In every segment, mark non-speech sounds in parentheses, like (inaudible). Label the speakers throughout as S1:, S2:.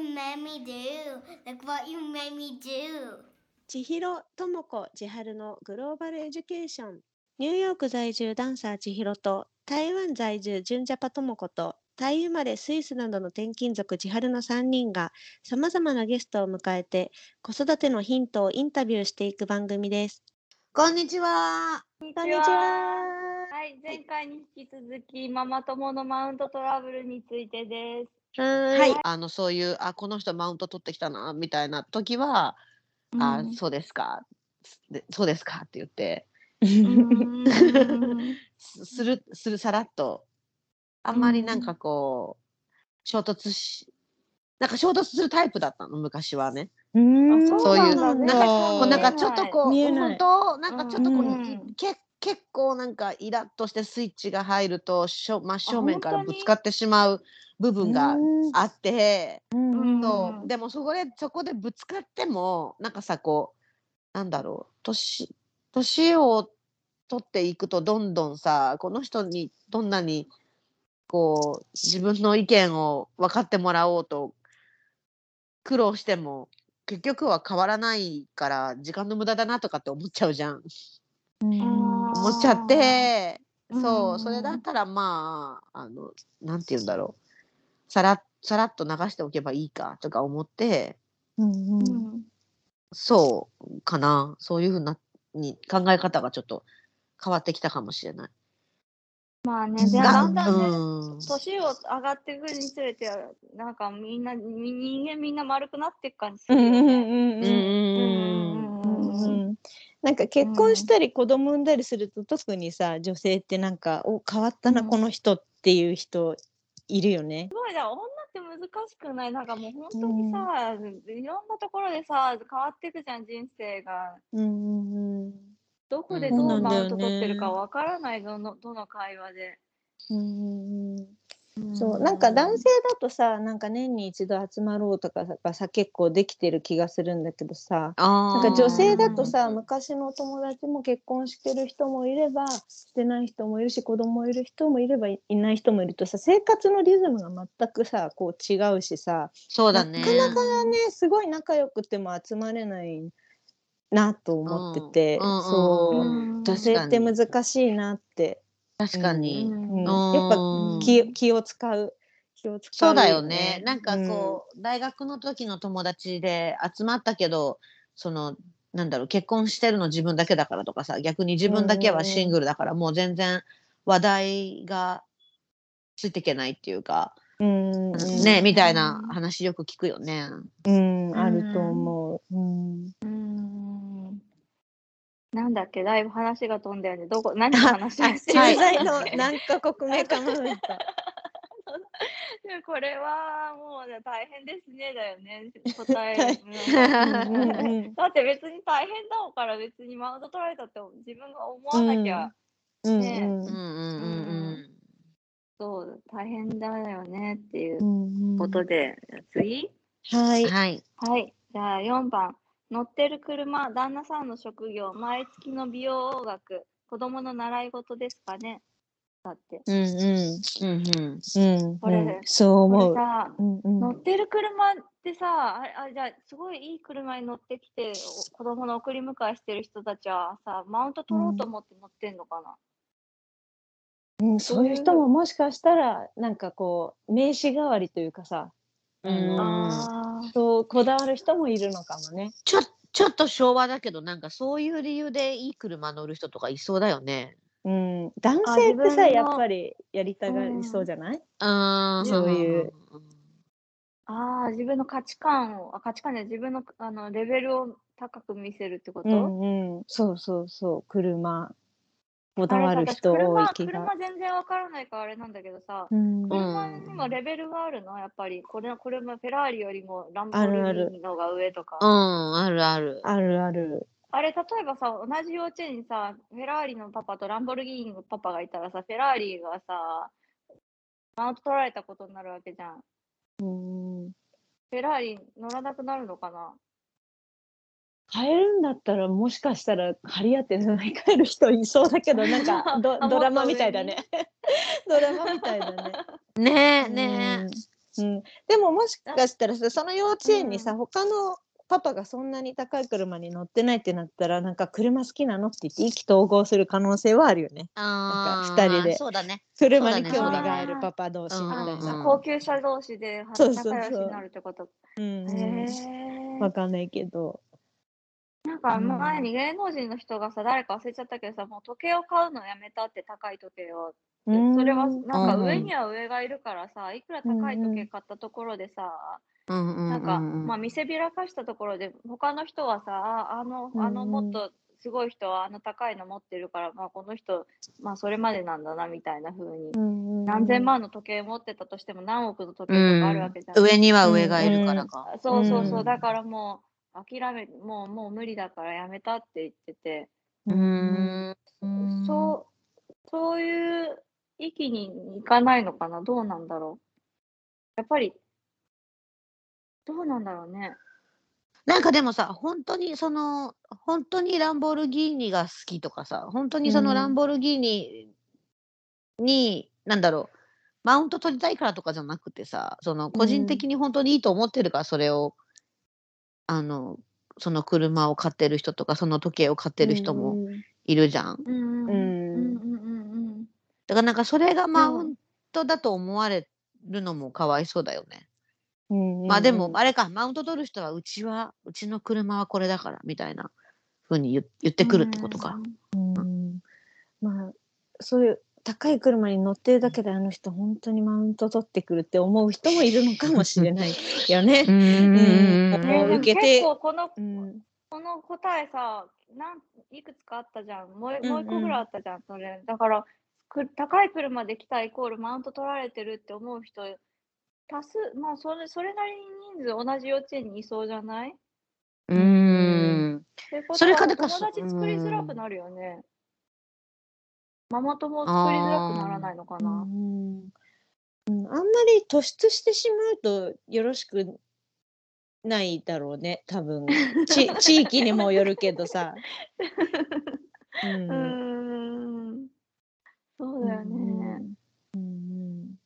S1: what you made me do? Look what you made me do?
S2: 千尋智子千春のグローバルエデュケーションニューヨーク在住ダンサー千尋と台湾在住純ジャパ智子とタイ生まれスイスなどの転勤族千春の3人がさまざまなゲストを迎えて子育てのヒントをインタビューしていく番組です。
S3: こんにちは。
S4: こんに
S2: こんにちは。
S4: はい、前回に引き続き、ママ友のマウントトラブルについてです。
S2: は
S3: はいい。あのそういうあこの人マウント取ってきたなみたいな時は、あ
S4: うん。
S3: そうですか。でそうですかって言って。(laughs) すするするさらっと。あんまりなんかこう衝突しなんか衝突するタイプだったの昔はね。
S2: うん
S4: あ
S3: そういう
S4: なんだ
S3: なんか
S4: ね
S3: こうなんかちょっとこう
S2: 見えない。
S3: 本当なんかちょっとこう、
S4: うん
S3: け結構なんかイラッとしてスイッチが入るとしょ真正面からぶつかってしまう部分があって。
S4: うん
S3: そう。でもそこでそこでぶつかってもなんかさこうなんだろう年年を取っていくとどんどんさこの人にどんなにこう自分の意見を分かってもらおうと苦労しても結局は変わらないから時間の無駄だなとかって思っちゃうじゃん。
S4: うん。
S3: 思っちゃって
S4: う。ん
S3: そうそれだったらまああのなんて言うんだろうさらさらっと流しておけばいいかとか思って
S4: うん
S3: そうかな。そういうふうなに考え方がちょっと変わってきたかもしれない。
S4: まあね、で
S3: が
S4: だんだんね、
S3: うん
S4: 年を上がっていくにつれて、なんかみんな、み人間みんな丸くなっていく感じす
S2: うんうん
S4: るよね。
S3: う
S2: うん
S3: ん
S2: うんうんなんか結婚したり子供産んだりすると特にさ女性ってなんかお変わったな
S4: うん
S2: この人っていう人いるよね。
S4: すごいな、女って難しくない？なんかもう本当にさ、いろんなところでさ、変わっていくじゃん、人生が。
S2: うんうんうん
S4: どこで
S3: うん
S4: ど
S2: そう
S4: マウント取ってるかわからない、どの、どの会話で。
S2: うんうんうんそうなんか男性だとさなんか年に一度集まろうとかがさ結構できてる気がするんだけどさなんか女性だとさ昔のお友達も結婚してる人もいればしてない人もいるし子供いる人もいればいいない人もいるとさ生活のリズムが全くさこう違うしさ
S3: そうだね。
S2: なかなかねすごい仲良くても集まれないなと思ってて、
S3: うんうん
S2: そう、
S4: うん
S2: 女性って難しいなって、
S3: 確かに。
S4: うん
S2: やっぱ気気を使う気を使う
S3: そうだよね。なんか
S2: うん
S3: こう、大学の時の友達で集まったけど、その、なんだろう、結婚してるの自分だけだからとかさ、逆に自分だけはシングルだから、もう全然話題がついていけないっていうか、
S2: うん
S3: ね、みたいな話よく聞くよね。
S2: うん、あると思う。うん、
S4: うんなんだっけ、だいぶ話が飛んだよね。どこ、(laughs) 何の話？をして
S2: 駐
S3: はい
S2: 在の何カ国目かななんか。
S4: でもこれはもうね大変ですねだよね、答え。だって別に大変だから別にマウント取られたって自分が思わなきゃ、
S2: うん。
S4: ね。
S3: うんうんうん
S4: そう大変だよねっていう
S2: うんうん。
S4: ことで、次。
S2: はい。
S3: うん。。はい。
S4: はい。じゃあ4番乗ってる車旦那さんの職業毎月の美容学子供の習い事ですかね。だって。
S2: うんうん。
S3: うんうん。
S2: うん
S4: これ
S2: うん。そう
S4: こ
S2: 思う。
S4: れさ
S2: うんうん。
S4: 乗ってる車ってさあれあじゃあすごいいい車に乗ってきてお子供の送り迎えしてる人たちはさマウント取ろうと思って乗ってんのかな、
S2: うん、そういう人ももしかしたらなんかこう名刺代わりというかさ、
S3: うん
S4: あー
S2: そうこだわる人もいるのかもね。
S3: ちょちょっと昭和だけどなんかそういう理由でいい車乗る人とかいそうだよね。
S2: うん、男
S4: あ
S2: 性ってさやっぱりやりたがりそうじゃない？
S3: うん
S2: そういう。
S4: あー自分の価値観をあ価値観で自分のあのレベルを高く見せるってこと、
S2: うんうん、そうそうそう車こだ
S4: あれさ
S2: わる人多い
S4: 私
S2: 気が。
S4: 車車全然わからないからあれなんだけどさ、
S2: うん
S4: 車にもレベルがあるの？やっぱりこれこれもフェラーリよりもランボルギーニのが上とか
S3: うん、あるある。
S2: あるある。
S4: あれ、例えばさ、同じ幼稚園にさ、フェラーリのパパとランボルギーニのパパがいたらさ、フェラーリがさ、マウント取られたことになるわけじゃん。
S2: うん
S4: フェラーリ乗らなくなるのかな？
S2: 変えるんだったらもしかしたら張り合って乗り換える人いそうだけどなんか (laughs) ド
S4: あ
S2: ドラマみたいだね。ドラマみたいだね。(laughs)
S3: ねえね
S2: うん。うん、でももしかしたらさその幼稚園にさ、
S4: うん
S2: 他のパパがそんなに高い車に乗ってないってなったらなんか車好きなのって言って意気投合する可能性はあるよね。
S3: あ
S2: なんか二人で。
S3: そうだね。
S2: 車に興味があるパパ同士みたい
S3: うん
S2: な、
S4: 高級車同士では
S2: そうそうそう。
S4: 仲良しになるってこと。
S2: うん
S4: へ
S2: わ
S4: え。
S2: かんないけど
S4: なんか
S2: うん。
S4: 前に芸能人の人がさ、誰か忘れちゃったけどさ、もう時計を買うのやめたって高い時計を。でそれは
S2: うん
S4: なんか
S3: うん
S4: 上には上がいるからさ、いくら高い時計買ったところでさ、
S3: うんうん
S4: なんか、
S3: うん。
S4: まあ見せびらかしたところで、他の人はさ、ああの、あの
S2: うん。
S4: もっとすごい人はあの高いの持ってるから、まあこの人、まあそれまでなんだなみたいな風に。何千万の時計持ってたとしても何億の時計とかあるわけじゃん。
S3: 上には上がいるからか。
S4: そうそうそう、
S2: うん。
S4: だからもう諦め、もうもう無理だからやめたって言ってて、
S3: うーん。
S4: そう、そういう域にいかないのかな、どうなんだろう？やっぱり、どうなんだろうね。
S3: なんかでもさ、本当にその、本当にランボルギーニが好きとかさ、本当にその
S2: うん
S3: ランボルギーニに、なんだろう、マウント取りたいからとかじゃなくてさ、その個人的に本当にいいと思ってるから、それを、あの、その車を買ってる人とか、その時計を買ってる人もいるじゃん。
S4: うん。うん
S2: うん。
S4: うんうん。うん。
S3: だからなんかそれがマウントだと思われるのもかわいそうだよね。
S2: うん
S3: まあでも、あれか、マウント取る人は、うちは、うちの車はこれだから、みたいなふうに言言ってくるってことか。
S2: うん。まあそういう高い車に乗ってるだけであの人本当にマウント取ってくるって思う人もいるのかもしれないよね。
S3: うん
S4: も
S2: もう受けて
S4: 結構この
S2: うん
S4: この答えさ、なんいくつかあったじゃん。もう
S2: うんうん
S4: もう一個ぐらいあったじゃん、それ。だから、く高い車で来たイコールマウント取られてるって思う人、多数、まあそれ、それなりに人数同じ幼稚園にいそうじゃない？
S3: うん。それか
S4: は
S3: だか
S4: 友達作りづらくなるよね。ママ友作りづらくならないのか
S2: う
S4: な。
S2: んうんあんまり突出してしまうとよろしくないだろうね多分ち (laughs) 地域にもよるけどさ。う (laughs)
S4: うんーん。そうだよね。
S2: うん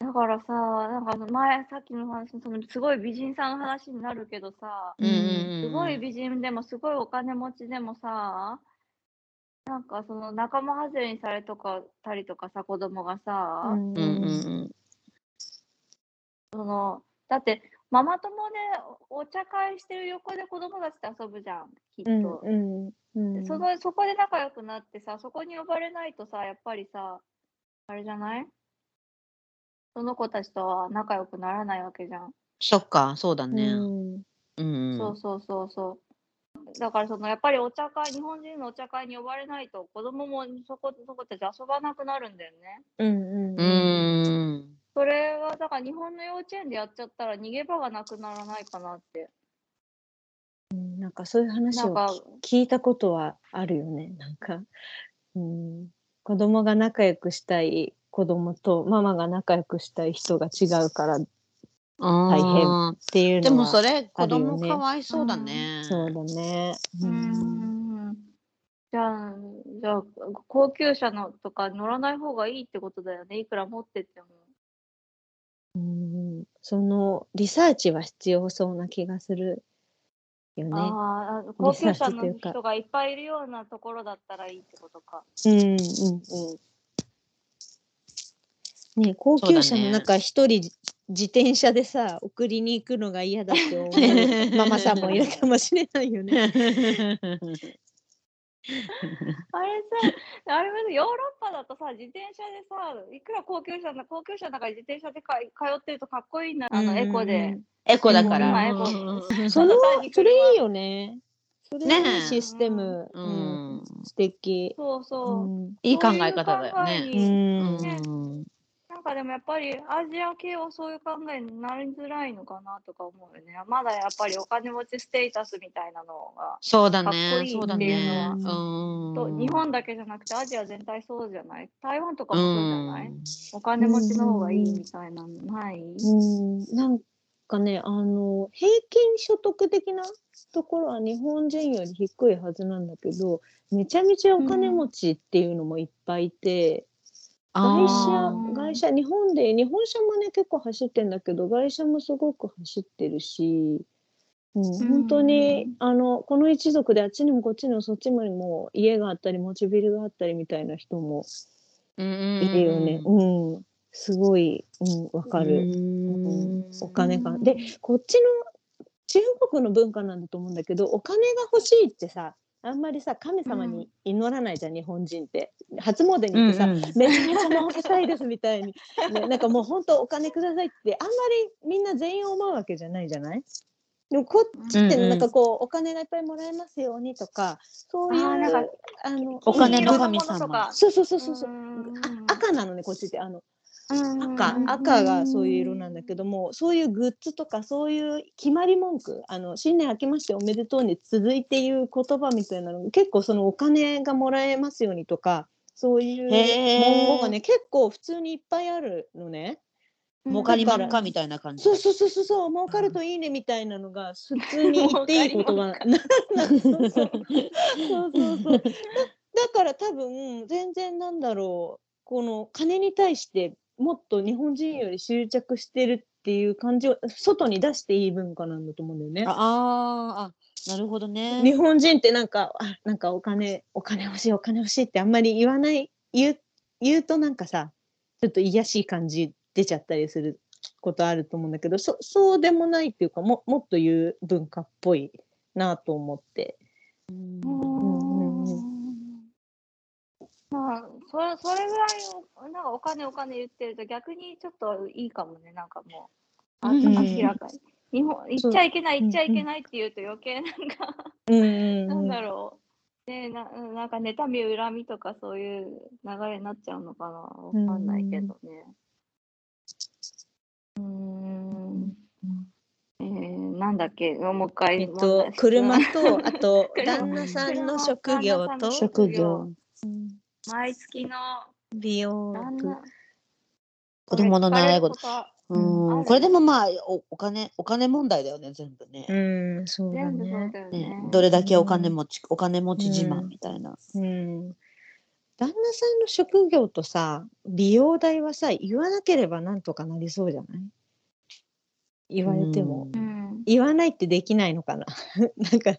S4: だからさ、なんかあの前、さっきの話、そのすごい美人さんの話になるけどさ、
S3: うんうん
S4: すごい美人でもすごいお金持ちでもさ、なんかその仲間外れにされとかたりとかさ、子供がさ、
S2: うん。
S3: うん。
S4: そのだってママ友でお茶会してる横で子供たちと遊ぶじゃん、きっと。
S2: うん。うん。
S4: でそのそこで仲良くなってさ、そこに呼ばれないとさ、やっぱりさ、あれじゃないその子たちとは仲良くならないわけじゃん。
S3: そっか、そうだね
S2: う
S3: ね。
S2: ん。
S3: うん。
S4: そうそうそうそう。だからそのやっぱりお茶会、日本人のお茶会に呼ばれないと子供もそこそこたち遊ばなくなるんだよね。
S2: うん
S3: う
S2: うん
S3: ん。
S4: それはだから日本の幼稚園でやっちゃったら逃げ場がなくならないかなって。
S2: うんなんかそういう話を聞いたことはあるよねなんか、うん、子供が仲良くしたい子供とママが仲良くしたい人が違うからっ
S3: 大
S2: 変ていうのは
S3: でもそれ、子供
S2: ね
S3: かわいそうだね。
S2: そうだね。
S4: うーん。じゃあ、じゃあ高級車のとか乗らない方がいいってことだよね。いくら持ってっても。
S2: うんそのリサーチは必要そうな気がするよね。
S4: ああ、高級車の人がいっぱいいるようなところだったらいいってことか。
S2: うんうんうん。ね高級車の中一人自転車でさ送りに行くのが嫌だって思う (laughs) ママさんもいるかもしれないよね。(laughs)
S4: あれさ、あれヨーロッパだとさ、自転車でさ、いくら高級車な、高級車の中で自転車でかい通ってるとかっこいいな、あのエコで。
S3: エコだから。
S4: 今エコ
S3: うん
S2: そのそれいいよね。それいい
S3: ねえ
S2: システム。
S3: う
S2: うん
S3: ん。
S2: 素敵。
S4: そうそうう。
S2: ん
S3: いい考え方だよね。
S4: ねかでもやっぱりアジア系はそういう考えになりづらいのかなとか思うよね。まだやっぱりお金持ちステータスみたいなのが、
S3: そうだ
S4: かっこ
S3: ね。
S4: いい
S3: そうだ
S4: っていう
S3: ね。
S4: の
S3: うん。
S4: と日本だけじゃなくてアジア全体そうじゃない？台湾とかもそうじゃない、
S3: うん
S4: お金持ちの方がいいみたいなのない、
S2: うんなんかねあの平均所得的なところは日本人より低いはずなんだけどめちゃめちゃお金持ちっていうのもいっぱいいて、外
S3: あ
S2: 車、外車、日本で、日本車もね、結構走ってんだけど、外車もすごく走ってるし、うん、本当に、あの、この一族であっちにもこっちにもそっちにも家があったり、持ちビルがあったりみたいな人も
S3: うん
S2: いるよね。うん、すごい、うん、わかる。うんお金が。で、こっちの中国の文化なんだと思うんだけど、お金が欲しいってさ、あんまりさ、神様に祈らないじゃん、日本人って。初詣に行ってさ、
S3: うん。うん
S2: めちゃめちゃ儲けたいですみたいに、ね、(laughs) なんかもう本当お金くださいって。あんまりみんな全員思うわけじゃないじゃない？でもこっちって
S3: うんうん
S2: なんかこう、お金がいっぱいもらえますようにとかそういう
S4: あ
S2: の
S3: お金の
S2: うん
S3: 神様
S2: そうそうそうそうそう。赤なのねこっちって。あの赤
S4: うん
S2: 赤がそういう色なんだけどもそういうグッズとかそういう決まり文句あの新年明けましておめでとうに続いていう言葉みたいなの結構そのお金がもらえますようにとかそういう文言がね結構普通にいっぱいあるのね。
S3: 儲かりまんかみたいな感じ。
S2: そうそうそうそう儲かるといいねみたいなのが普通に言っていいことそうそう。(laughs) そうだから多分全然なんだろう。この金に対してもっと日本人より執着してるっていう感じを外に出していい文化なんだと思うんだよね。
S3: ああなるほどね。
S2: 日本人ってなんかあなんかお金お金欲しいお金欲しいってあんまり言わない言う言うとなんかさちょっと癒やしい感じ出ちゃったりすることあると思うんだけどそそうでもないっていうかももっと言う文化っぽいなと思って。
S3: うん
S2: うんうん
S4: まあ、それそれぐらいおなんかお金お金言ってると逆にちょっといいかもね、なんかもう、あ
S3: うん
S4: 明らかに。日本行っちゃいけない、行っちゃいけないって言うと余計なんか、なんだろう。ねななんか妬み恨みとかそういう流れになっちゃうのかなわかんないけどね。うーん。えー、なんだっけ？もう一回。
S2: えっと車とあと (laughs)
S4: 車
S2: 旦那さんの職業と？
S4: 旦那さんの
S3: 職業。
S4: 毎月の
S2: 美容部
S3: 子供の習い
S4: こ
S3: 事。う
S4: うん
S3: ん、これでもまあおお金お金問題だよね全部ね。
S2: うんそうだね。
S4: ね
S3: ね。どれだけお金持ち、お金持ち自慢みたいな。
S2: うん旦那さんの職業とさ美容代はさ言わなければなんとかなりそうじゃない？言われても、
S3: うん
S4: うん
S2: 言わないってできないのかな？(laughs) なんか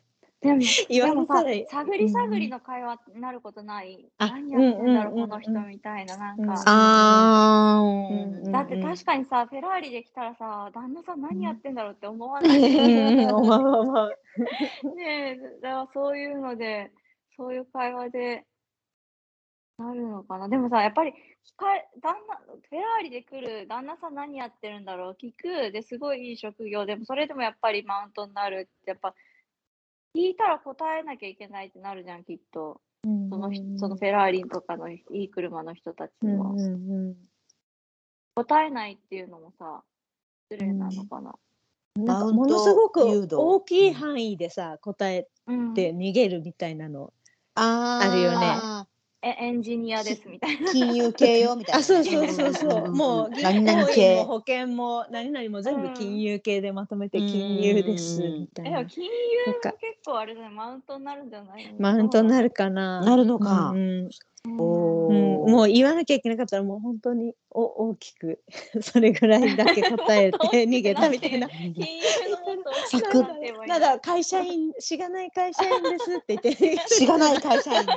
S4: でも、
S2: 言わ
S4: でもさ探り探りの会話になることない。
S2: あ
S4: 何やってんだろう、
S2: うんうんうんうん
S4: この人みたいな、なん
S2: うん
S4: か。
S3: あ
S2: うん
S4: だって確かにさ、フェラーリで来たらさ、旦那さん何やってんだろうって思わない？
S2: うん
S4: ねえ、だからそういうので、そういう会話でなるのかな。でもさ、やっぱり聞かれ旦那、フェラーリで来る旦那さん何やってるんだろう？聞く。ですごいいい職業。でもそれでもやっぱりマウントになるってやっぱ聞いたら答えなきゃいけないってなるじゃんきっと。その人そのフェラーリとかのいい車の人たちも、
S2: うんうんうん。
S4: 答えないっていうのもさ失礼なのかな、
S2: なんかものすごく大きい範囲でさ答え
S4: うん
S2: て逃げるみたいなの、
S3: あ
S2: るよね。
S4: えエンジニアですみたいな。
S3: 金融系よみたいな。
S2: あそうそうそうそう。もう銀行員
S3: 系。
S2: も保険も何々も全部金融系でまとめて
S3: うん
S2: 金融です。
S3: うん。
S2: みたいな
S4: 金融も結構あれだねマウントになるんじゃない
S2: マウントになるかな。
S3: なるのか。
S2: うんうん。
S3: お
S2: うん
S3: ー。
S2: もう言わなきゃいけなかったらもう本当にお大きく (laughs) それぐらいだけ答えて逃げたみたいな。(laughs)
S4: なって言えばいい
S2: ただ会社員しがない会社員ですって言って。
S3: しがない会社員ね。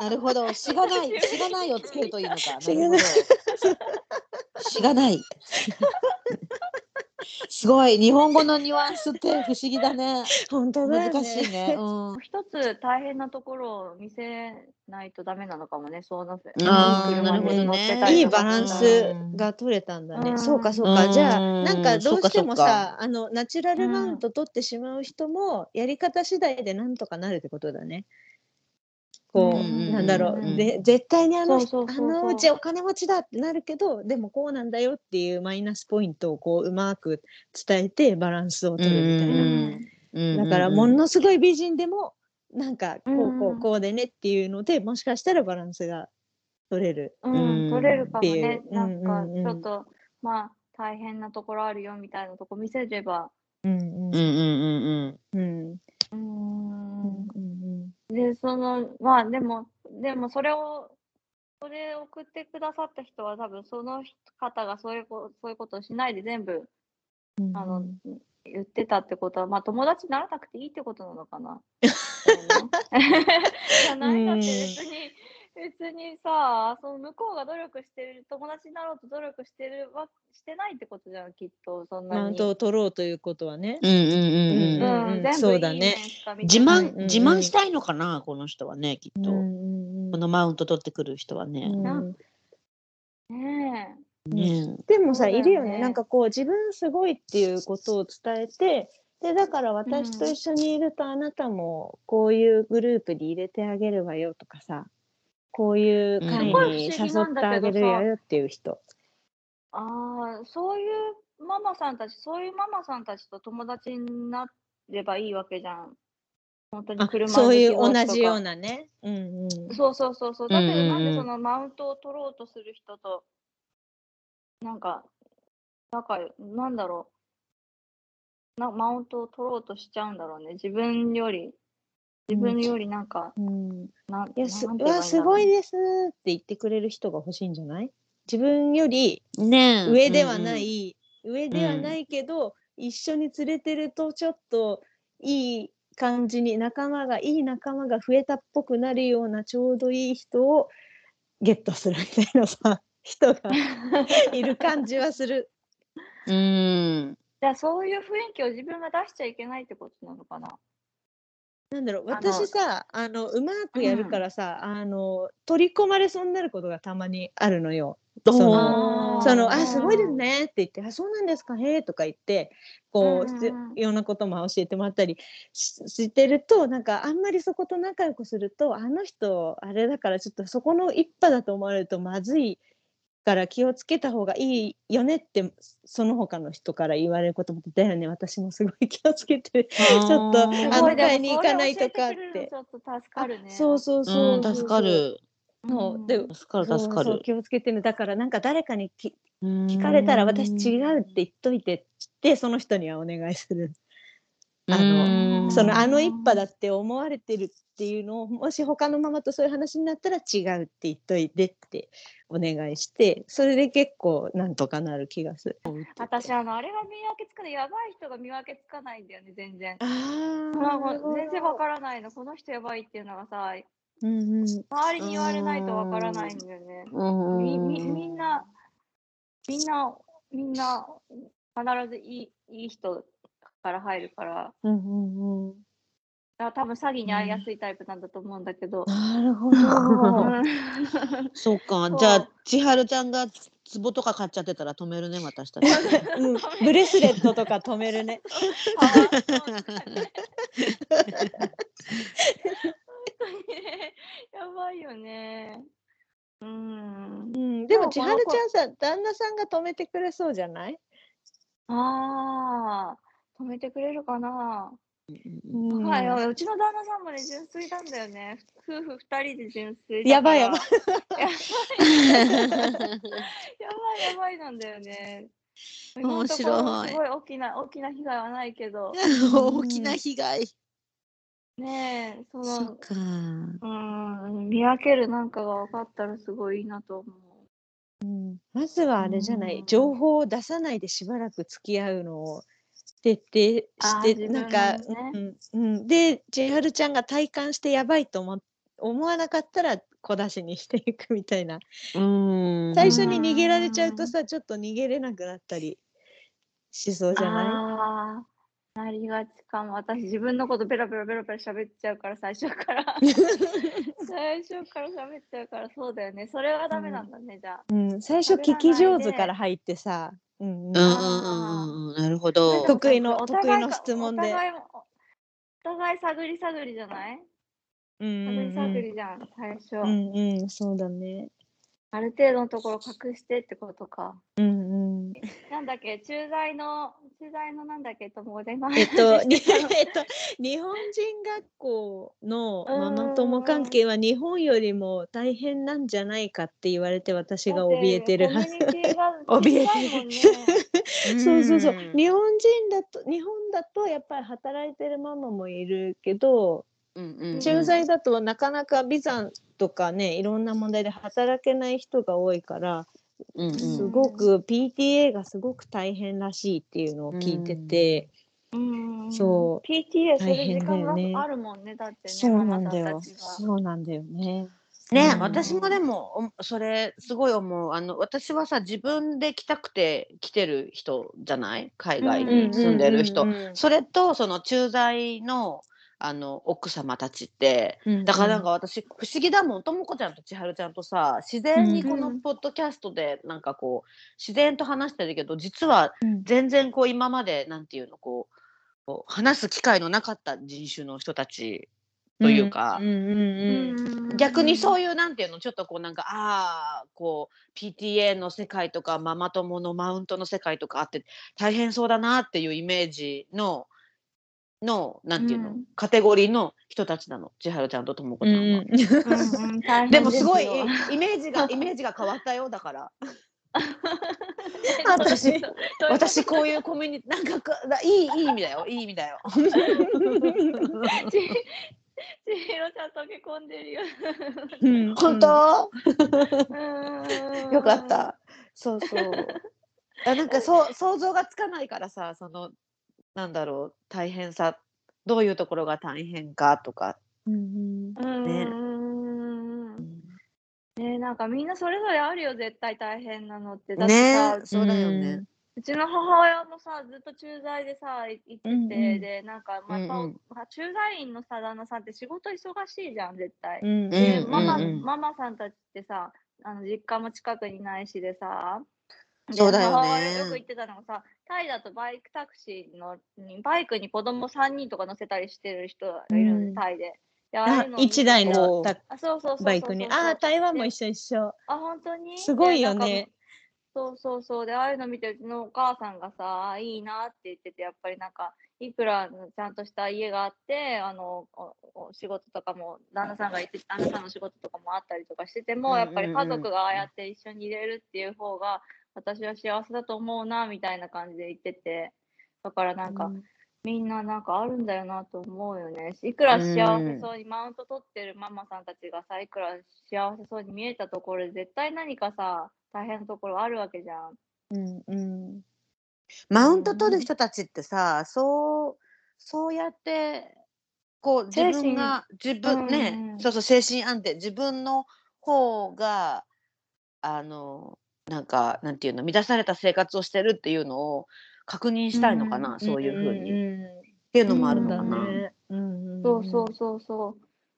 S3: なるほど。しがない、しがないをつけるといいのか。(laughs) なるほど。しがない。(laughs) すごい。日本語のニュアンスって不思議だね。
S2: 本当だよね
S3: 難しいね。うん。
S4: 一つ大変なところを見せないとダメなのかもね、そうなって。
S3: あ
S2: いいバランスが取れたんだね。
S4: うん
S2: そうかそうか。
S3: うん
S2: じゃあなんかどうしてもさあのナチュラルマウント取ってしまう人もやり方次第でなんとかなるってことだね。こう、
S3: うん
S2: なんだろう、
S3: うん。
S2: で絶対にあの人
S4: そうそうそうそう。
S2: あのうちお金持ちだってなるけどでもこうなんだよっていうマイナスポイントをこううまく伝えてバランスを取るみたいな。
S3: うんうん
S2: だからものすごい美人でもなんかこうこ
S4: う
S2: うんこうでねっていうのでもしかしたらバランスが取れる。
S4: うん、
S3: うん。
S4: 取れるかもね。なんか
S2: うんうんうん。
S4: ちょっと、まあ大変なところあるよみたいなとこ見せれば。
S2: うん
S3: うんうん。うん
S2: うんうん
S4: うーん。
S2: うん
S4: で、その、まあでも、でもそれをそれを送ってくださった人は多分その人方がそういうこそういうことをしないで全部
S2: うん
S4: あの、言ってたってことは、まあ友達にならなくていいってことなのかな。(laughs) (laughs) じゃないだって別に、別にさ、その向こうが努力してる、友達になろうと努力してるわ、してないってことじゃん、きっと、そんなに。
S2: マウントを取ろうということはね。
S3: うんうんうん
S2: うん
S3: うん。
S4: うん、全部
S2: そうだね
S4: いい面しか見
S3: 自
S4: てない
S3: 慢、自慢したいのかな、この人はね、きっと。このマウント取ってくる人はね。
S2: うん
S4: ね
S3: ね
S2: でもさ、
S4: そうだよね
S2: いるよね。なんかこう、自分すごいっていうことを伝えて、で、だから私と一緒にいると、あなたもこういうグループに入れてあげるわよとかさ、こういう会に誘ってあげるわよっていう人。
S4: ああ、そういうママさんたち、そういうママさんたちと友達になればいいわけじゃん。本当に
S2: あ
S4: 車
S2: そういう同じようなね。うんうん。
S4: そうそうそうそう。だけどなん
S3: うんうんうん
S4: でそのマウントを取ろうとする人と、なんか、仲良なんだろう。なマウントを取ろうとしちゃうんだろうね。自分より、自分よりなんか、
S2: うん、
S4: なん
S2: いやすわすごいですって言ってくれる人が欲しいんじゃない？自分より
S3: ね
S2: 上ではな。い、上ではないけど、一緒に連れてるとちょっといい感じに仲間がいい仲間が増えたっぽくなるようなちょうどいい人をゲットするみたいなさ人が (laughs) いる感じはする。
S3: うんうん。
S4: じゃあそういう雰囲気を自分が出しちゃいけないってことなのかな？
S2: なんだろう私さあのうまくやるからさ、あの取り込まれそうになることがたまにあるのよ。そのそのあすごいですねって言ってあそうなんですかへえとか言ってこう、
S4: うんうんうん。
S2: 必要いろんなことも教えてもらったりししてるとなんかあんまりそこと仲良くするとあの人あれだからちょっとそこの一派だと思われるとまずいから気をつけた方がいいよねってその他の人から言われることもだよね私もすごい気をつけてちょっと
S3: あ
S2: の会に行かないとかって
S4: ちょっと助かるね。
S2: そうそうそうそう
S3: うん、助かる。
S2: そうで
S3: 助かる、
S2: そう
S3: 助かる。
S2: そう気をつけてねだからなんか誰かにき聞
S3: 聞
S2: かれたら私違うって言っといてってその人にはお願いする。あ
S3: の
S2: そのあの一派だって思われてるっていうのをもし他のママとそういう話になったら違うって言っといてってお願いしてそれで結構なんとかなる気がする。
S4: 私あのあれが見分けつかないやばい人が見分けつかないんだよね全然。
S2: あ
S4: まあ、全然わからないのこの人やばいっていうのがさ
S2: うんうん
S4: 周りに言われないとわからないんだよね。みみみんなみんなみんな必ずいいいい人から入るから
S2: うんうんうん
S4: だ多分詐欺に遭いやすいタイプなんだと思うんだけど。
S2: なるほど。
S4: う (laughs) ん
S3: そうかじゃあ千春ちゃんが壺とか買っちゃってたら止めるね私たち
S2: うん (laughs) ブレスレットとか止めるね。(laughs)
S4: やばいよね。うん
S2: う。ん、でも千春ちゃんさ旦那さんが止めてくれそうじゃない？
S4: ああ、止めてくれるかな？
S2: うん
S4: はい、うちの旦那さんもね、純粋なんだよね。夫婦二人で純粋。
S2: やばいやばい
S4: やばい。やばいやばいなんだよね。
S3: 面白い
S4: すごい大きな大きな被害はないけど、(laughs)
S3: 大きな被害
S4: ねえ、その
S3: そっ、か
S4: うん、見分けるなんかが分かったらすごいいいなと思う。
S2: うんまずはあれじゃない、
S4: うん
S2: 情報を出さないでしばらく付き合うのを徹底してなんか、
S4: のね
S2: うんうん、で千春ちゃんが体感してやばいと思思わなかったら小出しにしていくみたいな
S3: うん
S2: 最初に逃げられちゃうとさちょっと逃げれなくなったりしそうじゃな
S4: ああ、なりがちかも。私、自分のことベラベラベラベラ喋っちゃうから、最初から。(laughs) 最初から喋っちゃうから、そうだよね。それはダメなんだね、じゃあ。
S2: い、うん、最初聞き上手から入ってさ、うんうん。
S3: うんうんうんうんなるほど。
S2: 得意の得意の質問で。
S4: お互いもお互い探り探りじゃない？
S2: うん
S4: 探り探
S2: うん。
S4: りじゃん、最初。
S2: うんうん。そうだね。
S4: ある程度のところ隠してってことか。
S2: うんうん
S4: なんだっけ、駐在の、駐在のなんだっけ、ともで今
S2: えっと、(laughs) (laughs) えっと、日本人学校の
S4: うん。
S2: ママ友関係は日本よりも大変なんじゃないかって言われて私が怯えてるはず。(laughs) 怯えてる。そうそうそう。
S3: うん。
S2: 日本人だと日本だとやっぱり働いてるママもいるけど
S3: うんうんうん。
S2: 駐在だとなかなかビザとかねいろんな問題で働けない人が多いから
S3: うんうん。
S2: すごく PTA がすごく大変らしいっていうのを聞いてて、
S4: うん。
S2: そう。
S4: PTA それ
S2: 大変
S4: 時間があるもんねだってね
S2: そうなんだよ。
S4: んたちが
S2: そうなんだよね。
S3: ね、
S2: うん。
S3: 私もでもおそれすごい思う。あの私はさ自分で来たくて来てる人じゃない？海外に住んでる人、それとその駐在のあの奥様たちって。だからなんか私不思議だもん。ともこちゃんと千春ちゃんとさ自然にこの
S4: うん
S3: ポッドキャストでなんかこう自然と話してるけど実は
S2: うん。
S3: 全然こう今までなんていうのこう話す機会のなかった人種の人たちというか。
S2: うんうんうん
S3: 逆にそう
S4: い
S3: いうなんていうのちょっとこうなんかああこう PTA の世界とかママ友のマウントの世界とかあって大変そうだなっていうイメージののなんていうの、
S4: うん
S3: カテゴリーの人たちなの千春ちゃんとともこちゃんは。
S4: うんうん大変
S3: でもすごい
S4: よ
S3: イメージが (laughs) イメージが変わったよだから (laughs)
S2: 私 (laughs)
S3: 私こういうコミュニティなんかいいいい意味だよいい意味だよ。
S4: ち千尋ちゃん溶け込んでるよ。
S2: うん
S3: 本当、
S4: うん
S3: よかっ。た。そうそう。あなんかそう想像がつかないからさそのなんだろう大変さどういうところが大変かとか。
S2: うん
S4: うん。
S3: ね。
S4: うん。ねなんかみんなそれぞれあるよ絶対大変なのって。だってさ、
S3: ねそうだよね。
S4: うちの母親もさずっと駐在でさい行ってて、
S2: うんうん。
S4: でなんかまた、
S3: うんうん。
S4: 駐在員のさ旦那さんって仕事忙しいじゃん絶対。
S2: うん
S4: で
S3: うん
S4: ママ
S3: うんうん。
S4: ママさんたちってさあの実家も近くにないしでさ。で
S3: そうだよね。
S4: 母親よく言ってたのがさタイだとバイクタクシーのにバイクに子供3人とか乗せたりしてる人がいるので、
S2: うん。
S4: タイで。であ
S2: 一台のバイクに。ああ台湾も一緒一緒。
S4: あ本当に？
S2: すごいよね。
S4: かそうそうそう。でああいうの見てうちのお母さんがさあいいなって言っててやっぱりなんかいくらちゃんとした家があってあのおお仕事とかも旦那さんが言って旦那さんの仕事とかもあったりとかしてても、やっぱり家族がああやって一緒に入れるっていう方が私は幸せだと思うなみたいな感じで言ってて。だからなんか、みんななんかあるんだよなと思うよね。いくら幸せそうにマウント取ってるママさんたちがさ、いくら幸せそうに見えたところで絶対何かさ、大変なところあるわけじゃん。
S2: うんうん。
S3: マウント取る人たちってさ、そうそうやってこう自
S4: 精神。
S3: 分が自分ね、
S4: うんうん。
S3: そうそう精神安定。自分の方があのなんかなんていうの満たされた生活をしてるっていうのを確認したいのかな、そういうふうに、っていうのもあるのかな。
S4: そうそうそうそう。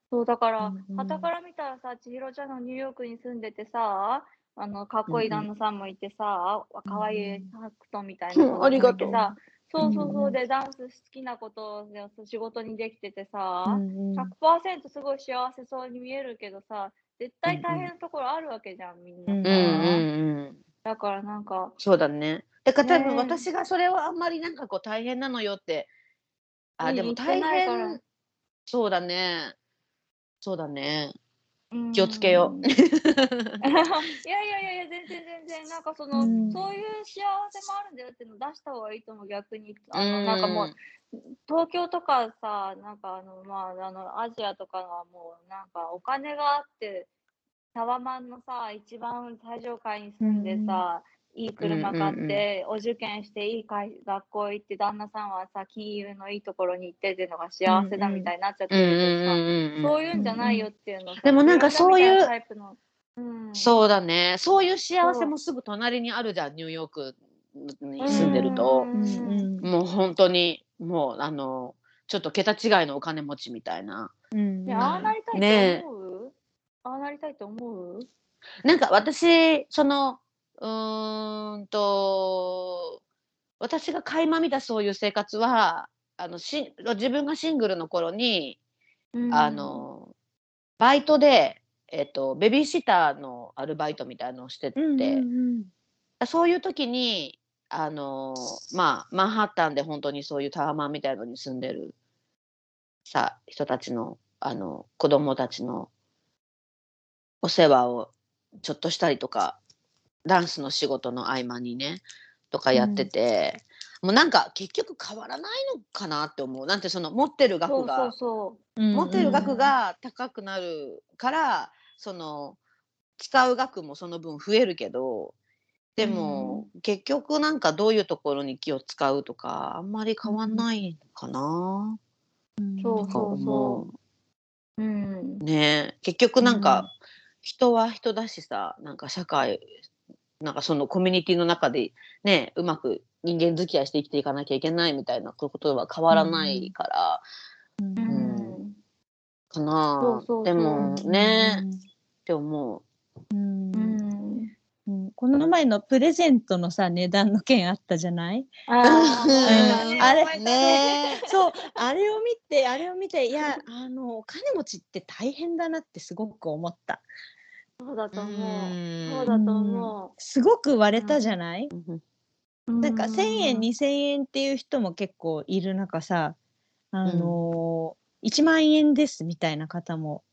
S4: そうだから
S2: うんうん、
S4: 傍から見たらさ、千尋ちゃんのニューヨークに住んでてさ、あのかっこいい旦那さんもいてさ、かわいいタクトみたいな子
S3: うんありがとう
S4: もいてさ、そうそう
S2: うん。
S4: そううんで、ダンス好きなことで仕事にできててさ、
S2: うんうん。
S4: 100%すごい幸せそうに見えるけどさ、絶対大変なところあるわけじゃん、みんなさ。
S2: うん
S3: うんうんうん
S4: だからなんか、
S3: そうだね。だから多分私がそれはあんまりなんかこう大変なのよって。あ、でも大変。そうだね。そうだね。
S4: うん
S3: 気をつけよう。(laughs)
S4: いやいやいやいや、全然全然、なんかその、
S2: うん。
S4: そういう幸せもあるんだよっていうの出した方がいいと思う、逆に。あの、なんかもう、東京とかさ、なんかあの、まあ、あの、アジアとかはもう、なんかお金があって、タワマンのさ、一番最上階に住んでさ、いい車買
S3: うんうん
S4: って、お受験していい会学校行って、旦那さんはさ、金融のいいところに行ってっていうのが幸せだみたいになっちゃってるけどさ、
S3: うんうん
S4: そういうんじゃないよっていうの
S3: でもなんかそういう
S4: タイプの、うん、
S3: そうだね。そういう幸せもすぐ隣にあるじゃん、ニューヨークに住んでると。
S4: う。
S2: う。んうん
S3: もう本当に、もうあの、ちょっと桁違いのお金持ちみたいな。
S2: うん。
S4: でああなりたい
S3: ね
S4: と思う、ああなりたいと思う？
S3: なんか私、その、うーんと、私が垣間見たそういう生活は、あのし自分がシングルの頃に、あ、のバイトで、えっと、ベビーシッターのアルバイトみたいのをしてて、
S2: うんうん
S3: そういう時にあのまあマンハッタンで本当にそういうタワマンみたいのに住んでるさ人たちのあの子供たちのお世話をちょっとしたりとかダンスの仕事の合間にねとかやってて、もうなんか結局変わらないのかなって思う。なんてその持ってる
S4: そう
S3: 額が
S4: そう。そ
S2: うん
S3: 持ってる額が高くなるからその使う額もその分増えるけどでも、結局なんかどういうところに気を使うとかあんまり変わんないかな。
S4: そう
S3: とか
S4: そう。
S3: 思
S4: そう。うん。
S3: う。ね。結局なんか、人は人だしさなんか社会なんかそのコミュニティの中でねうまく人間付き合いして生きていかなきゃいけないみたいなことは変わらないから、
S2: うん。
S4: うん。
S3: かな
S4: そうそうそう。
S3: でもね、って思う。
S2: うん。この前のプレゼントのさ値段の件あったじゃない？
S4: あー。
S2: うん。あれ
S3: ね
S2: そう。あれを見てあれを見ていやあのお金持ちって大変だなってすごく思った
S4: そうだと思う。
S3: うん。
S4: そうだと思
S2: すごく割れたじゃない、
S3: うん。
S4: う。
S2: なんか1,000円
S4: う
S2: 2,000円っていう人も結構いる中さあのー1万円ですみたいな方も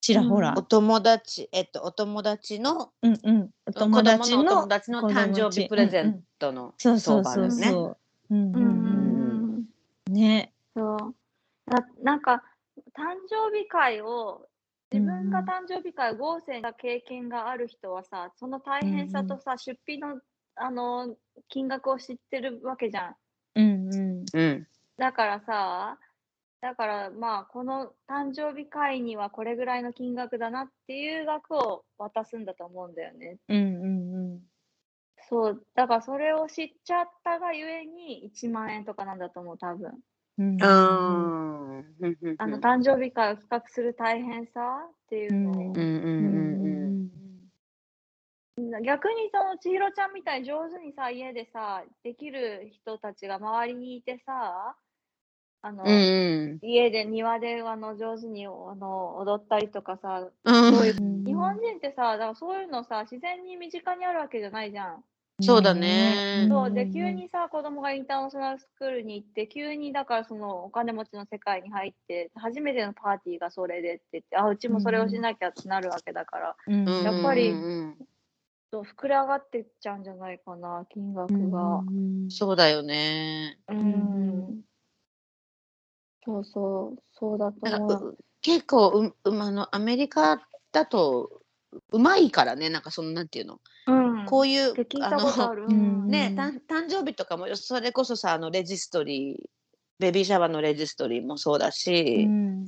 S2: ちらほら。
S3: お、友達えっとお友達の
S2: うんうん、お
S3: 子
S2: 友達
S3: 供の友達の誕生日プレゼントの
S2: そうそうそう
S3: 相場ですね。
S2: そう、うんうん。
S4: うんうん
S2: うん、ね。
S4: そう。ななんか誕生日会を自分が誕生日会を合成した経験がある人はさ、その大変さとさ、出費のあの金額を知ってるわけじゃん。
S2: うんうん。
S3: うん。
S4: だからさ、だからまあこの誕生日会にはこれぐらいの金額だなっていう額を渡すんだと思うんだよね。
S2: うんうん
S4: そう、だからそれを知っちゃったがゆえに1万円とかなんだと思う、多分。
S2: うん。
S3: あー。うんうん
S4: あの誕生日会を企画する大変さっていうのを。逆にその千尋ちゃんみたいに上手にさ家でさできる人たちが周りにいてさあの、
S3: うんうん
S4: 家で庭であの上手にあの踊ったりとかさ
S3: うん
S4: そういう日本人ってさだからそういうのさ自然に身近にあるわけじゃないじゃん。
S3: そうだね。
S4: そうで急にさ子供がインターナショナルスクールに行って急にだからそのお金持ちの世界に入って初めてのパーティーがそれでって言ってあうちもそれをしなきゃってなるわけだから、
S2: うん。
S3: うん
S4: やっぱり
S3: うん
S4: 膨れ上がってっちゃうんじゃないかな金額が。
S3: そうだよね。
S4: うん。そうそう、そうだと
S3: なんか
S4: 思う。
S3: う結構ううあのアメリカだとうまいからねなんかそのなんていうの、
S4: うん、
S3: こういうあの
S4: たことある。
S2: うん。
S3: ね、誕生日とかもそれこそさあのレジストリーベビーシャワーのレジストリーもそうだし、
S2: うん。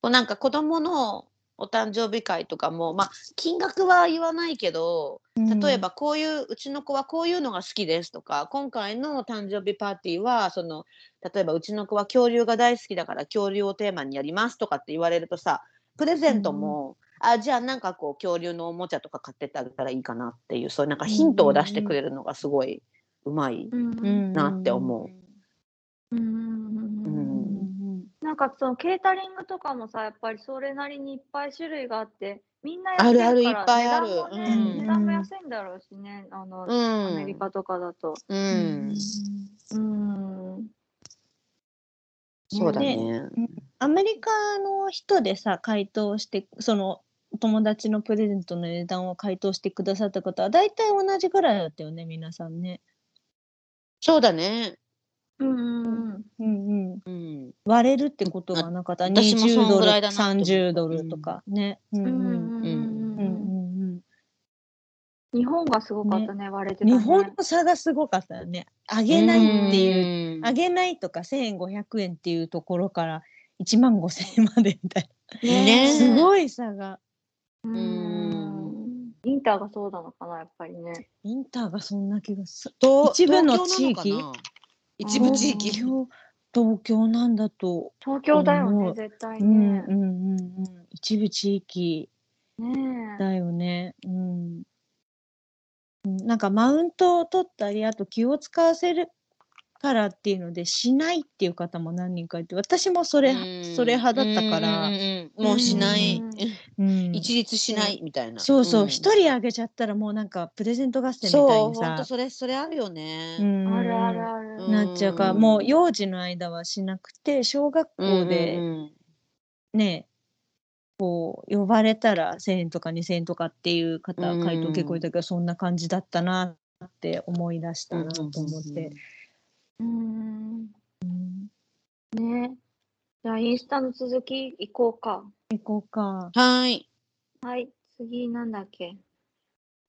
S3: こうなんか子供のお誕生日会とかもまあ金額は言わないけど例えばこういううちの子はこういうのが好きですとか今回の誕生日パーティーはその例えばうちの子は恐竜が大好きだから恐竜をテーマにやりますとかって言われるとさプレゼントも、あじゃあなんかこう恐竜のおもちゃとか買ってってあげたらいいかなっていうそういうなんかヒントを出してくれるのがすごいうまい。なって思う。
S4: うんうんうん
S3: う
S4: うん。
S3: ん
S4: なんかそのケータリングとかもさ、やっぱりそれなりにいっぱい種類があって、みんなやってるから
S3: あるあるいっぱいある。
S4: 値段もね、
S2: うん。
S4: 値段も安いんだろうしね、あの、
S3: うん。
S4: アメリカとかだと。
S3: うん。
S4: うん。
S3: そうだね。
S2: アメリカの人でさ回答してその友達のプレゼントの値段を回答してくださった方は大体同じぐらいだったよね皆さんね。
S3: そうだね。
S4: うんうんうん。
S2: うんうん、
S3: うん。
S2: 割れるってことがなかった
S3: 私もそ
S2: 20
S3: ん
S2: ドル
S3: ぐらいだなと思った
S2: 30ドルとかね。うんうん
S4: うんうん日本がすごかったね、割れて
S2: うん
S4: たね。
S2: 日本の差がすごかったよね。あげないっていう
S3: うん
S2: あげないとか1500円っていうところから1万5000円までみたい
S3: ね
S2: な。すごい差が。
S4: う
S3: うん
S4: ん。インターがそうなのかな、やっぱりね。
S2: インターがそんな気がする。
S3: と
S2: 一部の地域？
S3: 一部地域？
S2: 東京東京なんだと。
S4: 東京だよね、絶対
S2: うん
S4: ね
S2: う。んうんうん。一部地域
S4: ねえ。
S2: だよね。うん。うんなんかマウントを取ったりあと気を使わせるからっていうのでしないっていう方も何人かいて私もそれ
S3: うん
S2: それ派だったから
S3: うんうんうんもうしない
S4: うん。
S2: うん
S3: 一律しないみたいな。
S2: そうそう
S3: うん
S2: 一、人あげちゃったらもうなんかプレゼント合戦みたい
S3: そう、
S2: に
S3: 本
S2: さ
S3: 当それ、それあるよね。
S2: うん
S4: あるあるある。
S3: うん
S2: なっちゃうから、
S3: うん
S2: もう幼児の間はしなくて小学校で
S3: うんうん
S2: ね、こう呼ばれたら1,000円とか2,000円とかっていう方
S3: うん
S2: 回答結構いたけど、そんな感じだったなって思い出したなと思って。
S4: うん。ね。じゃあ、インスタの続き行こうか。
S2: 行こうか。
S3: はい。
S4: はい、次なんだっけ？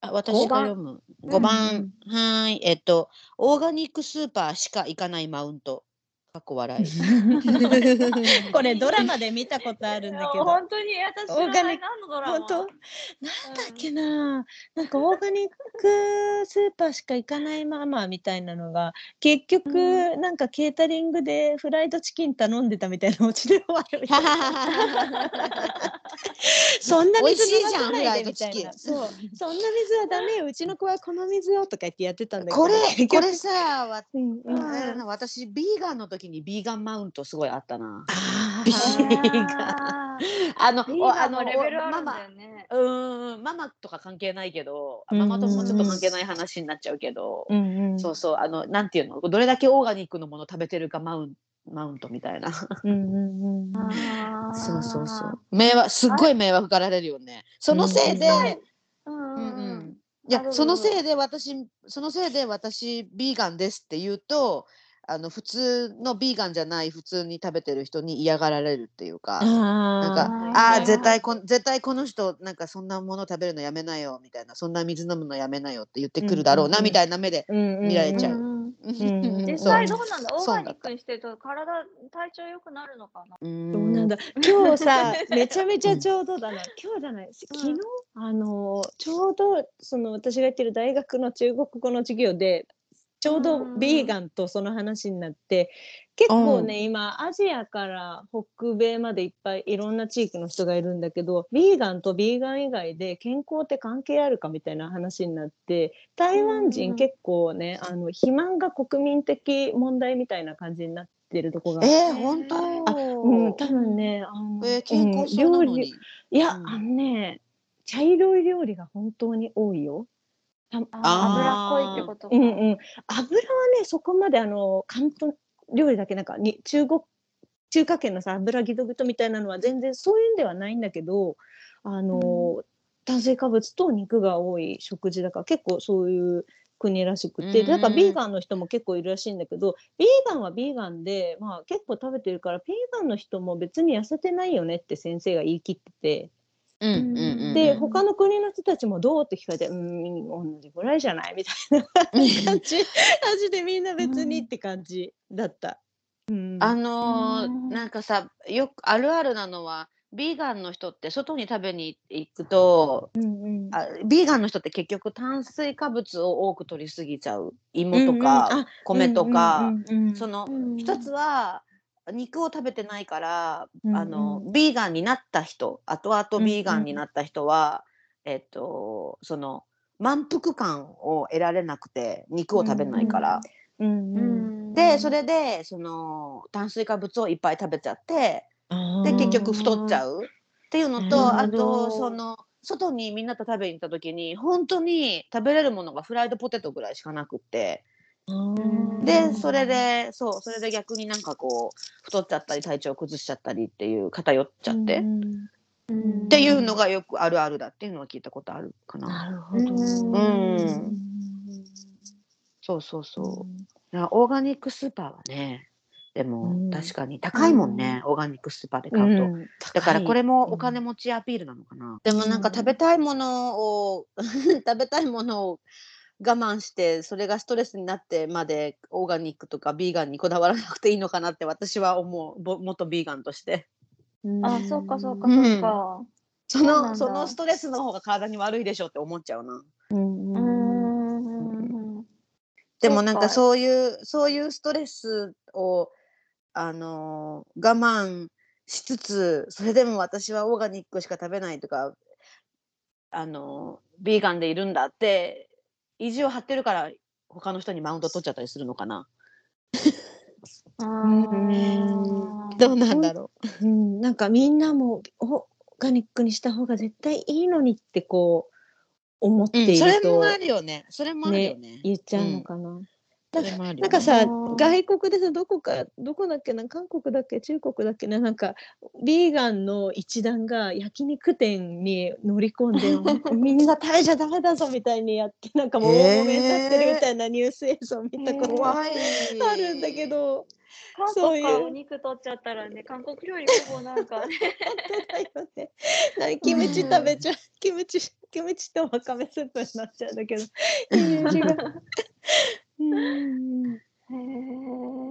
S3: あ、私が読む。5番。はーい。えっと、オーガニックスーパーしか行かないマウント。かっこ笑い。(laughs)
S2: これドラマで見たことあるんだけど。
S4: 本当に？私知らない
S2: オーガニック
S4: 何のドラマ？
S2: 本当？なんだっけな、なんかオーガニックスーパーしか行かないママみたいなのが結局、
S4: う
S2: なんかケータリングでフライドチキン頼んでたみたいなオチで終わるそんな。水 (laughs)
S3: 美味しいじゃん
S2: 飲まないでみたいなそう。そんな水はダメよ。うちの子はこの水よとか言ってやってたんだけど。
S3: これ、これさ、わ
S2: う
S3: 私、ビーガンの時にビーガンマウントすごいあったな。
S2: あ
S3: ビ
S2: ー
S3: ー
S4: あ
S3: あの、あの、
S4: レベルあ
S3: おママ
S4: るんだよ、ね。
S3: うーん、ママとか関係ないけど、
S2: うん
S3: ママともちょっと関係ない話になっちゃうけど、
S2: うんうん。
S3: そうそう、あの、なんていうの、どれだけオーガニックのもの食べてるかマウンマウントみたいな。
S2: うんうんうん。
S3: そうそうそう。迷惑、すっごい迷惑がられるよね。そのせいで、
S4: うんうん。
S3: うん。いやそのせいで私そのせいで私ビーガンですって言うとあの普通のビーガンじゃない普通に食べてる人に嫌がられるっていうか。なんか
S2: あ
S3: 絶対絶対この人なんかそんなもの食べるのやめなよみたいなそんな水飲むのやめなよって言ってくるだろうな
S2: うんうんうん
S3: みたいな目で
S2: 見
S3: 見られちゃう。
S4: うん
S2: ん。(laughs)
S4: 実際どうなんだオーガニックにしてると体体調良くなるのかな？
S3: う
S2: どうなん
S3: ん
S2: だ。今日さ (laughs) めちゃめちゃちょうどだな今日じゃない。昨日、あのちょうどその私が行ってる大学の中国語の授業でちょうどビーガンとその話になって結構ね、今アジアから北米までいっぱいいろんな地域の人がいるんだけどビーガンとビーガン以外で健康って関係あるかみたいな話になって台湾
S4: うん
S2: 人結構ねあの肥満が国民的問題みたいな感じになってるとこが
S3: えー、本当？
S2: うん、多分ね、あの、
S3: えー、健康そうなのに、
S2: いや、
S3: うん。
S2: あのね、茶色い料理が本当に多いよ。た
S4: あ
S3: あー
S4: 脂っこいってことか。
S2: うんうん。油はね、そこまであの、広東料理だけなんかに、中国、中華圏のさ、油ギトギトみたいなのは全然そういうんではないんだけど、あの、炭水化物と肉が多い食事だから結構そういう国らしくて、
S3: うん
S2: だからビーガンの人も結構いるらしいんだけど、ビーガンはビーガンで、まあ結構食べてるから、ビーガンの人も別に痩せてないよねって先生が言い切ってて、
S3: うんうんうん
S2: で、
S3: うん。
S2: 他の国の人たちもどうって聞かれて、うーん、同じぐらいじゃないみたいな。感じ、感じでみんな別にって感じだった。うん、
S3: あのー
S4: うん。
S3: なんかさよくあるあるなのはビーガンの人って外に食べに行くと
S2: うんうん、
S3: あビーガンの人って結局炭水化物を多く取りすぎちゃう。芋と
S2: うんうん。
S3: か
S2: あ
S3: 米とか、
S2: うんうんうん。
S3: その
S4: うん。
S3: 一つは肉を食べてないから、
S2: うんうん。
S3: あのビーガンになった人後々ビーガンになった人は、えっとその満腹感を得られなくて肉を食べないから。
S2: うんうん。
S3: でそれでその炭水化物をいっぱい食べちゃってで結局太っちゃう。っていうのとあとその外にみんなと食べに行った時に本当に食べれるものがフライドポテトぐらいしかなくってでそれでそうそれで逆になんかこう太っちゃったり体調崩しちゃったりっていう偏っちゃって、っていうのがよくあるあるだっていうのは聞いたことあるかな。
S2: なるほど。
S3: うん。そうそうそう。オーガニックスーパーはねでも、
S2: うん。
S3: 確かに高いもんね、オーガニックスーパーで買うと。
S2: うん。
S3: だからこれも
S2: うん
S3: お金持ちアピールなのかな。でもなんか
S2: うん
S3: 食べたいものを (laughs) 食べたいものを我慢してそれがストレスになってまでオーガニックとかビーガンにこだわらなくていいのかなって私は思う。ぼ元ビーガンとして。
S4: あ、そうかそうか
S3: うん。
S4: そうか。
S3: そ
S4: そうなんだ。
S3: のそのストレスの方が体に悪いでしょって思っちゃうな。
S2: うん
S4: う
S2: うん
S4: ん。
S3: でもなんか
S4: そ
S3: そういうそういうストレスをあのー我慢しつつそれでも私はオーガニックしか食べないとかあのービーガンでいるんだって意地を張ってるから他の人にマウント取っちゃったりするのかな？
S4: あ
S2: うん
S4: ー。
S3: どうなんだろ
S2: う。ん、なんかみんなもオーガニックにした方が絶対いいのにってこう思っ
S3: う、
S2: てい
S3: それ
S2: ると、
S3: もあるよね。それもあるよね。
S2: 言っちゃうのかな。
S3: それもあるよね
S2: なんかさ
S4: うん
S2: 外国でさどこかどこだっけな韓国だっけ中国だっけななんかビーガンの一団が焼肉店に乗り込んで (laughs) みんな食べちゃダメだぞみたいにやってなんかもう大揉めになってるみたいなニュース映像見たことあるんだけど
S4: 韓
S2: そういう
S4: お肉取っちゃったらね、韓国料理ほぼなんかね、
S2: 本当だよね。何キムチ食べちゃう、キムチ、キムチとわかめスープになっちゃうんだけど。イメージが。うん。
S4: へ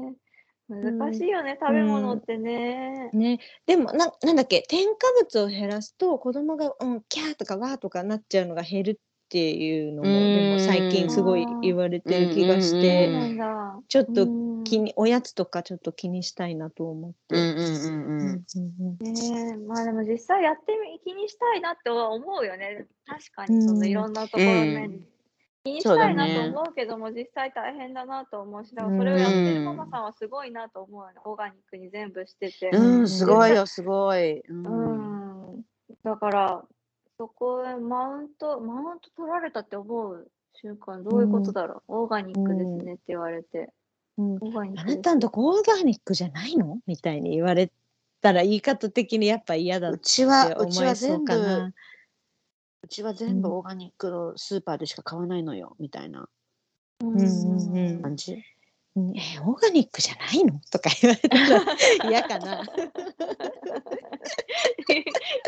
S4: え、難しいよね、食べ物ってね。
S2: ね、でもななんだっけ添加物を減らすと子供がうんキャーとかワーとかなっちゃうのが減るっていうのもでも最近すごい言われてる気がして。ちょっと
S4: うん
S2: 気におやつとかちょっと気にしたいなと思って。
S3: うんうんうんうん。
S2: うんうん
S4: ねえ、まあでも実際やってみ気にしたいなっては思うよね。確かにそのいろんなところ面、
S3: うん
S4: 気にし
S3: そうだ
S4: たいなと
S3: ね
S4: 思うけども、実際大変だなと思うし、だからそれをやってるママさんはすごいなと思うよね。オーガニックに全部してて。
S3: うん、すごいよ、すごい。うん
S4: うん。だから、そこへマウント、マウント取られたって思う瞬間、どういうことだろう？オーガニックですねって言われて。
S2: うん
S4: オーガニッ
S2: あ
S4: クです
S2: なたんとこオーガニックじゃないの？みたいに言われたら言い方的にやっぱ嫌だっ
S3: う
S2: て
S3: ちは、う
S2: 思
S3: ちはい
S2: そう
S3: 全部
S2: かな。、
S3: うちは全部オーガニックのスーパーでしか買わないのよ、みたいな感じ。
S2: うんえオーガニックじゃないの？とか言われたら (laughs) 嫌かな。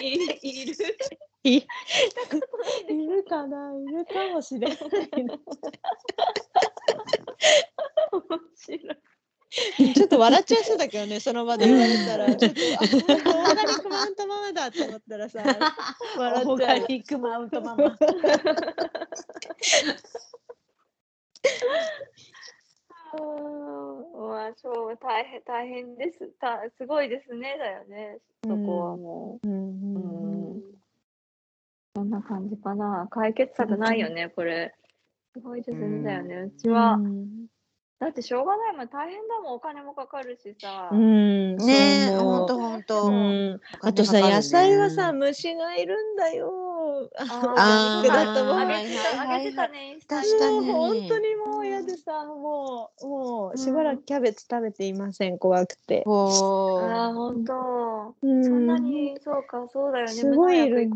S4: い (laughs) いる
S2: いいるかな？いるかもしれないな。(laughs)
S4: 面白い。(laughs)
S2: ちょっと笑っちゃいそうだけどね、その場で言われたら、ちょっと、オーガニックマウントママだと思ったらさ、笑っちゃう。
S3: ニックマウントママ。
S4: うんまあ、そう、大変、大変です。た、すごいですね、だよね。そこはもう。
S2: うんうん
S4: うん。そんな感じかな。解決策ないよね、これ。すごいですね、だよね。うちは、だってしょうがないもん、大変だもん、お金もかかるしさ。
S2: うん、
S3: ねえ、ほんとほんと。
S2: あとさ、野菜はさ、虫がいるんだよ。あの
S4: ああ
S3: はい
S4: げてた、あげてたね、
S3: 確かに。
S2: もう本当にもう嫌でさ、もう、もうしばらくキャベツ食べていません、怖くて。
S3: ほ
S4: ああ、ほんと。
S2: うん
S4: そんなに、そうか、そうだよね。
S2: すごいいる。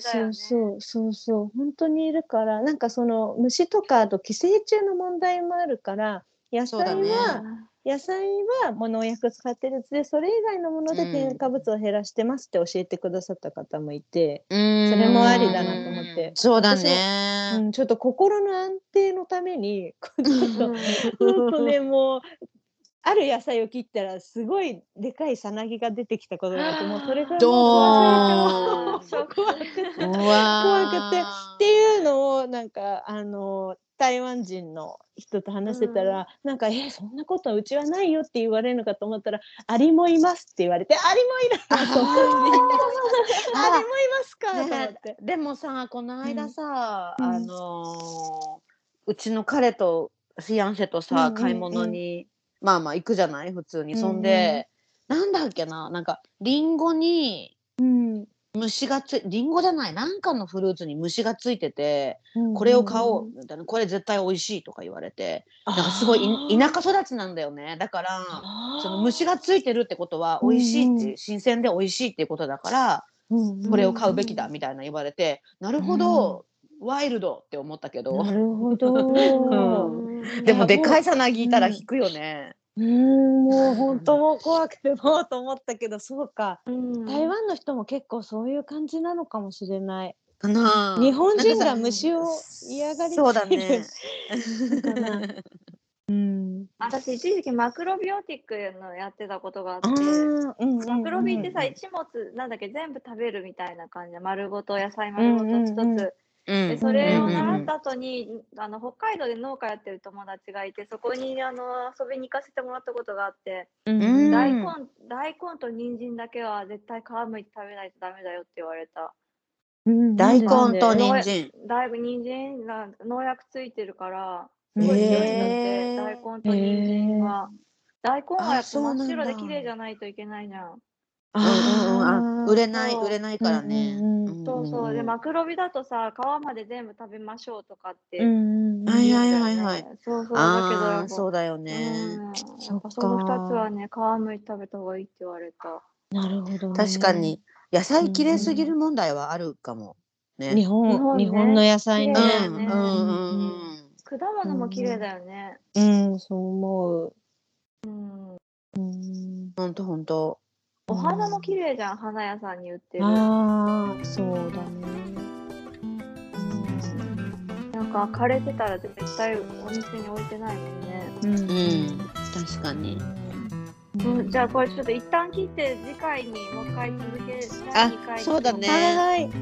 S2: そうそうそうそう。本当にいるからなんかその虫とかあと寄生虫の問題もあるから野菜
S3: そうだね
S2: は、野菜は無農薬使ってるやつでそれ以外のもので
S3: うん
S2: 添加物を減らしてますって教えてくださった方もいて、
S3: う。そ
S2: それもありだなと思って
S3: そうだ
S2: う
S3: ね。
S2: ん、ちょっと心の安定のためにちょっとねもうある野菜を切ったらすごいでかいさなぎが出てきたことがあってもうそれからう怖くて怖くてっていうのをなんかあの台湾人の人と話してたら、なんか「えそんなことうちはないよ」って言われるのかと思ったら「アリもいます」って言われて「アリもいるの?」と思って。
S3: あ
S2: アリ (laughs) もいますか?」と思
S3: ね
S2: って。
S3: でもさこの間さ、
S2: うん。
S3: あのーうちの彼とフィアンセとさ、
S2: うんうんうん。
S3: 買い物にまあまあ行くじゃない？普通に、
S2: うんうん。
S3: そんでなんだっけな？なんかリンゴに
S2: うん。
S3: 虫がついリンゴじゃない。なんかのフルーツに虫がついててこれを買おうみたいな。これ絶対美味しいとか言われて。なんかすごいい田舎育ちなんだよね。だからその虫がついてるってことは美味しいって、
S2: うんう
S3: 新鮮で美味しいっていうことだからこれを買うべきだみたいな言われて、なるほど、ワイルドって思ったけど、
S2: なるほど。
S3: うんでもでかいさなぎいたら引くよね。
S2: うん、もう本当もう怖くてもうと思ったけど、そうか。
S4: うん
S2: 台湾の人も結構そういう感じなのかもしれない。
S3: かなあ
S2: 日本人が虫を嫌がり
S3: そうだね。
S2: かな (laughs) うん。
S4: 私、一時期マクロビオティックのやってたことがあって
S2: うんうん
S4: マクロビってさ、
S3: うん
S4: 一物、なんだっけ、全部食べるみたいな感じで、丸ごと、野菜丸ごと一つ。でそれを
S2: うんうんうん。
S4: 習った後に、あの北海道で農家やってる友達がいてそこにあの遊びに行かせてもらったことがあって、
S3: うん。
S4: 大根大根と人参だけは絶対皮むいて食べないとダメだよって言われた。
S2: うん。
S3: 大根と人参。
S4: だいぶ人参が農薬ついてるからすごい強いんだって、
S3: へー
S4: 大根と人参は、大根はやっぱ真っ白で綺麗じゃないといけないじゃん
S3: うんうんうんあ売れない
S4: そう
S3: 売れないからね。
S2: うんうんうん
S4: そうそうで
S3: ま
S4: マクロビだとさ皮まで全部食べましょうとかって
S2: うんうん
S3: はいはいはいはい。
S4: そうそうだけど
S3: そうだよね。
S4: うん
S2: そっか
S4: その2つはね、皮むいて食べた方がいいって言われた。
S2: なるほどね。
S3: 確かに野菜きれいすぎる問題はあるかもね。
S2: 日本
S4: 日本ね
S2: 日本の野菜ね。
S3: うんうんうんうん。
S4: 果物も綺麗だよね。
S2: うん、そう思う。
S4: うん。
S3: ほんとほんと。
S4: お花も綺麗じゃん、花屋さんに売ってる。
S5: ああ、そうだね。
S4: なんか枯れてたら絶対お店に置いてないもんね。
S5: うん。
S3: う
S5: うん
S3: ん、確かに。
S4: うん、じゃあこれちょっと一旦切って次回にもう一回続け
S3: あ
S4: 第二回
S3: そうだね
S5: はいはい。
S4: うん
S3: う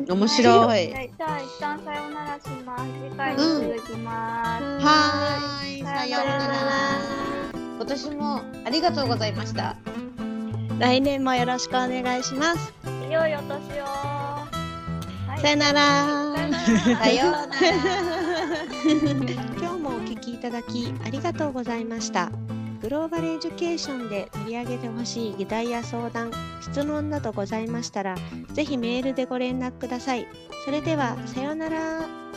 S4: うん
S3: ん、面白い。
S4: はいじゃあ一旦さようならします。次回に続きます。
S3: はーい、
S4: さよ
S3: さようなら。今年もありがとうございました。
S5: 来年もよろしくお願いします。
S4: 良いお年を。はい
S5: さよなら。
S3: さようなら。
S5: 今日もお聞きいただきありがとうございました。グローバルエデュケーションで取り上げてほしい議題や相談、質問などございましたら、ぜひメールでご連絡ください。それでは、さようなら。